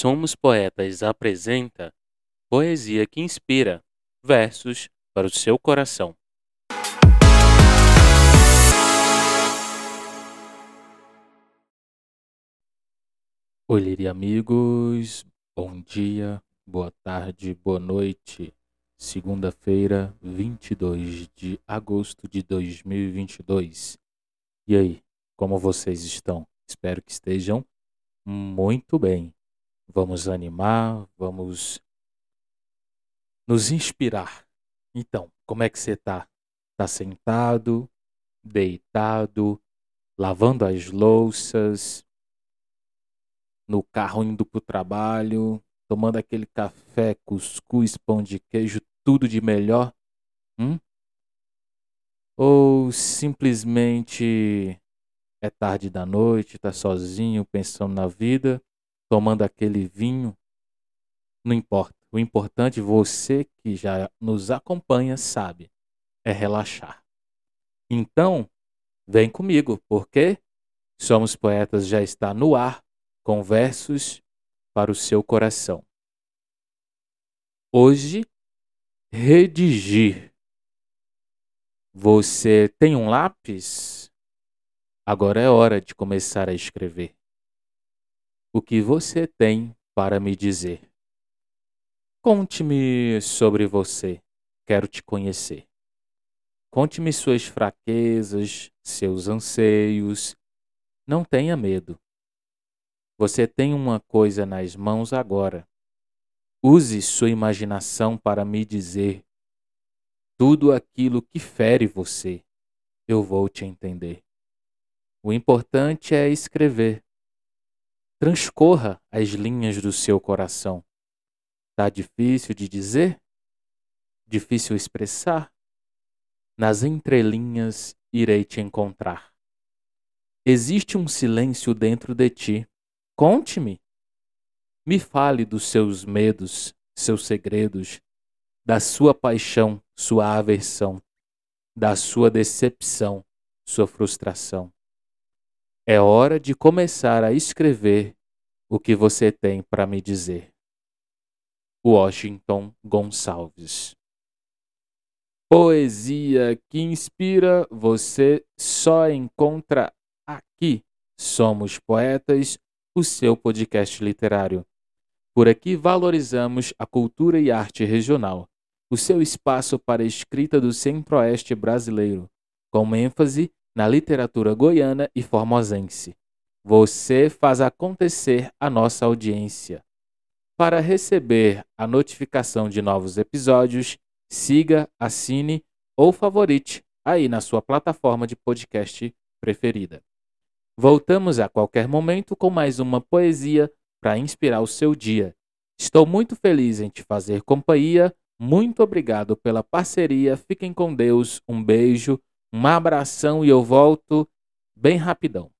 Somos Poetas apresenta Poesia que Inspira versos para o seu coração. Oi, amigos, bom dia, boa tarde, boa noite. Segunda-feira, 22 de agosto de 2022. E aí, como vocês estão? Espero que estejam muito bem. Vamos animar, vamos nos inspirar. Então, como é que você tá? Tá sentado, deitado, lavando as louças, no carro indo pro trabalho, tomando aquele café, cuscuz, pão de queijo, tudo de melhor? Hum? Ou simplesmente é tarde da noite, está sozinho, pensando na vida, tomando aquele vinho? Não importa. O importante, você que já nos acompanha sabe, é relaxar. Então, vem comigo, porque Somos Poetas já está no ar com versos para o seu coração. Hoje, redigir. Você tem um lápis? Agora é hora de começar a escrever. O que você tem para me dizer? Conte-me sobre você. Quero te conhecer. Conte-me suas fraquezas, seus anseios. Não tenha medo. Você tem uma coisa nas mãos agora. Use sua imaginação para me dizer tudo aquilo que fere você. Eu vou te entender. O importante é escrever. Transcorra as linhas do seu coração. Tá difícil de dizer? Difícil expressar? Nas entrelinhas irei te encontrar. Existe um silêncio dentro de ti. Conte-me. Me fale dos seus medos, seus segredos, da sua paixão, sua aversão, da sua decepção, sua frustração. É hora de começar a escrever o que você tem para me dizer. Washington Gonçalves. Poesia que inspira você só encontra aqui. Somos Poetas, o seu podcast literário. Por aqui valorizamos a cultura e arte regional, o seu espaço para a escrita do centro-oeste brasileiro, com ênfase na literatura goiana e formosense. Você faz acontecer a nossa audiência. Para receber a notificação de novos episódios, siga, assine ou favorite aí na sua plataforma de podcast preferida. Voltamos a qualquer momento com mais uma poesia para inspirar o seu dia. Estou muito feliz em te fazer companhia. Muito obrigado pela parceria. Fiquem com Deus. Um beijo, um abração e eu volto bem rapidão.